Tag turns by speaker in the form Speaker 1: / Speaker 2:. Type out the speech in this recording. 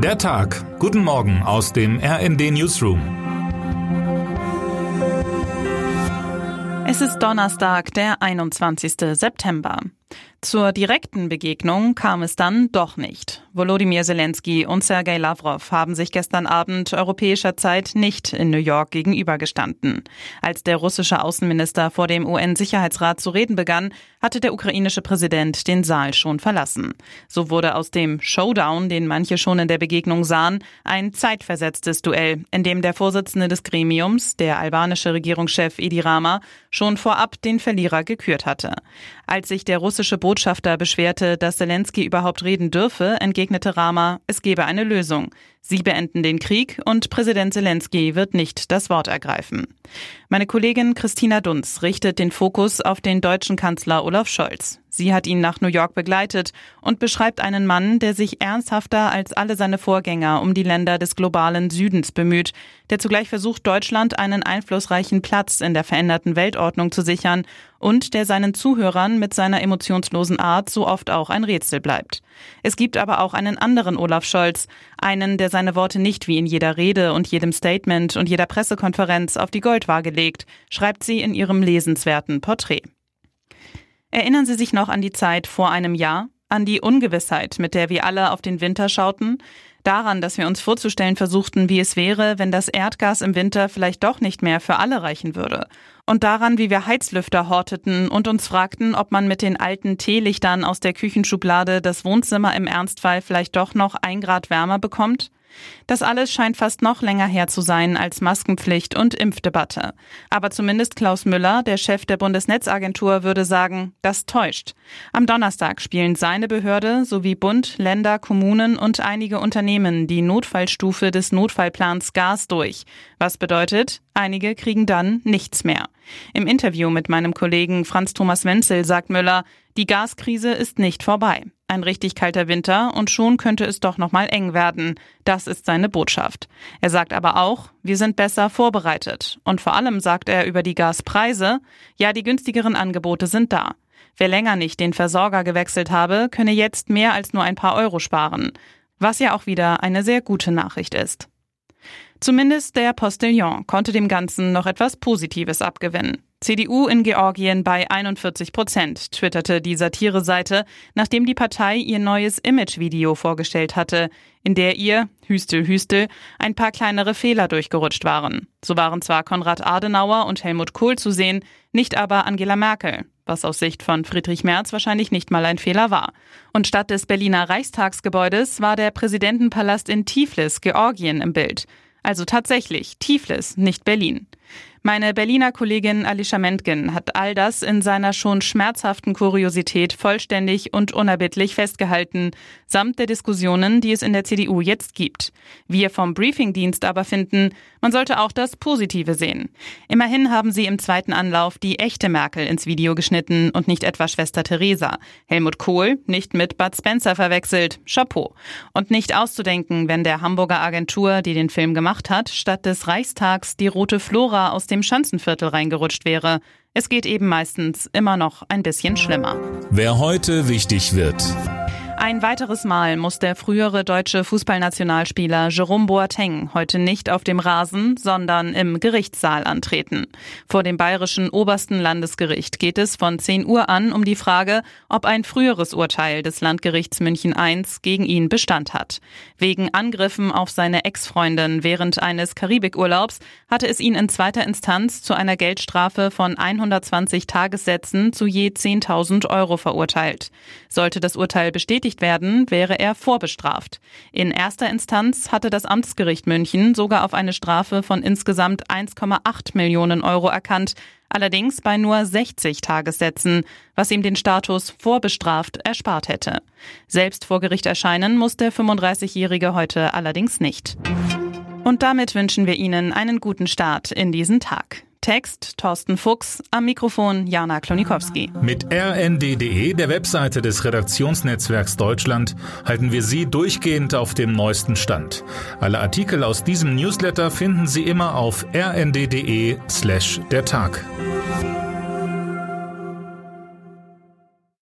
Speaker 1: Der Tag. Guten Morgen aus dem RND Newsroom.
Speaker 2: Es ist Donnerstag, der 21. September. Zur direkten Begegnung kam es dann doch nicht. Volodymyr Zelensky und Sergei Lavrov haben sich gestern Abend europäischer Zeit nicht in New York gegenübergestanden. Als der russische Außenminister vor dem UN-Sicherheitsrat zu reden begann, hatte der ukrainische Präsident den Saal schon verlassen. So wurde aus dem Showdown, den manche schon in der Begegnung sahen, ein zeitversetztes Duell, in dem der Vorsitzende des Gremiums, der albanische Regierungschef Edi Rama, schon vorab den Verlierer gekürt hatte. Als sich der russische Botschafter beschwerte, dass Zelensky überhaupt reden dürfe, entgegnete Rama, es gebe eine Lösung. Sie beenden den Krieg und Präsident Zelensky wird nicht das Wort ergreifen. Meine Kollegin Christina Dunz richtet den Fokus auf den deutschen Kanzler Olaf Scholz. Sie hat ihn nach New York begleitet und beschreibt einen Mann, der sich ernsthafter als alle seine Vorgänger um die Länder des globalen Südens bemüht, der zugleich versucht, Deutschland einen einflussreichen Platz in der veränderten Weltordnung zu sichern und der seinen Zuhörern mit seiner emotionslosen Art so oft auch ein Rätsel bleibt. Es gibt aber auch einen anderen Olaf Scholz, einen, der seine Worte nicht wie in jeder Rede und jedem Statement und jeder Pressekonferenz auf die Goldwaage legt, schreibt sie in ihrem lesenswerten Porträt. Erinnern Sie sich noch an die Zeit vor einem Jahr? An die Ungewissheit, mit der wir alle auf den Winter schauten? Daran, dass wir uns vorzustellen versuchten, wie es wäre, wenn das Erdgas im Winter vielleicht doch nicht mehr für alle reichen würde. Und daran, wie wir Heizlüfter horteten und uns fragten, ob man mit den alten Teelichtern aus der Küchenschublade das Wohnzimmer im Ernstfall vielleicht doch noch ein Grad wärmer bekommt? Das alles scheint fast noch länger her zu sein als Maskenpflicht und Impfdebatte. Aber zumindest Klaus Müller, der Chef der Bundesnetzagentur, würde sagen, das täuscht. Am Donnerstag spielen seine Behörde sowie Bund, Länder, Kommunen und einige Unternehmen die Notfallstufe des Notfallplans Gas durch. Was bedeutet, einige kriegen dann nichts mehr. Im Interview mit meinem Kollegen Franz Thomas Wenzel sagt Müller, die Gaskrise ist nicht vorbei. Ein richtig kalter Winter und schon könnte es doch noch mal eng werden. Das ist seine Botschaft. Er sagt aber auch, wir sind besser vorbereitet. Und vor allem sagt er über die Gaspreise, ja, die günstigeren Angebote sind da. Wer länger nicht den Versorger gewechselt habe, könne jetzt mehr als nur ein paar Euro sparen. Was ja auch wieder eine sehr gute Nachricht ist. Zumindest der Postillon konnte dem Ganzen noch etwas Positives abgewinnen. CDU in Georgien bei 41 Prozent, twitterte die Satireseite, nachdem die Partei ihr neues Imagevideo vorgestellt hatte, in der ihr, Hüstel Hüstel, ein paar kleinere Fehler durchgerutscht waren. So waren zwar Konrad Adenauer und Helmut Kohl zu sehen, nicht aber Angela Merkel, was aus Sicht von Friedrich Merz wahrscheinlich nicht mal ein Fehler war. Und statt des Berliner Reichstagsgebäudes war der Präsidentenpalast in Tiflis, Georgien, im Bild. Also tatsächlich Tiflis, nicht Berlin. Meine Berliner Kollegin Alicia Mentgen hat all das in seiner schon schmerzhaften Kuriosität vollständig und unerbittlich festgehalten, samt der Diskussionen, die es in der CDU jetzt gibt. Wir vom Briefingdienst aber finden, man sollte auch das Positive sehen. Immerhin haben sie im zweiten Anlauf die echte Merkel ins Video geschnitten und nicht etwa Schwester Theresa. Helmut Kohl nicht mit Bud Spencer verwechselt. Chapeau. Und nicht auszudenken, wenn der Hamburger Agentur, die den Film gemacht hat, statt des Reichstags die rote Flora aus dem Schanzenviertel reingerutscht wäre. Es geht eben meistens immer noch ein bisschen schlimmer.
Speaker 1: Wer heute wichtig wird.
Speaker 2: Ein weiteres Mal muss der frühere deutsche Fußballnationalspieler Jerome Boateng heute nicht auf dem Rasen, sondern im Gerichtssaal antreten. Vor dem bayerischen obersten Landesgericht geht es von 10 Uhr an um die Frage, ob ein früheres Urteil des Landgerichts München I gegen ihn Bestand hat. Wegen Angriffen auf seine Ex-Freundin während eines Karibikurlaubs hatte es ihn in zweiter Instanz zu einer Geldstrafe von 120 Tagessätzen zu je 10.000 Euro verurteilt. Sollte das Urteil bestätigt bestätigt werden, wäre er vorbestraft. In erster Instanz hatte das Amtsgericht München sogar auf eine Strafe von insgesamt 1,8 Millionen Euro erkannt, allerdings bei nur 60 Tagessätzen, was ihm den Status vorbestraft erspart hätte. Selbst vor Gericht erscheinen muss der 35-Jährige heute allerdings nicht. Und damit wünschen wir Ihnen einen guten Start in diesen Tag. Text Thorsten Fuchs, am Mikrofon Jana Klonikowski.
Speaker 1: Mit rnd.de, der Webseite des Redaktionsnetzwerks Deutschland, halten wir Sie durchgehend auf dem neuesten Stand. Alle Artikel aus diesem Newsletter finden Sie immer auf rnd.de slash der Tag.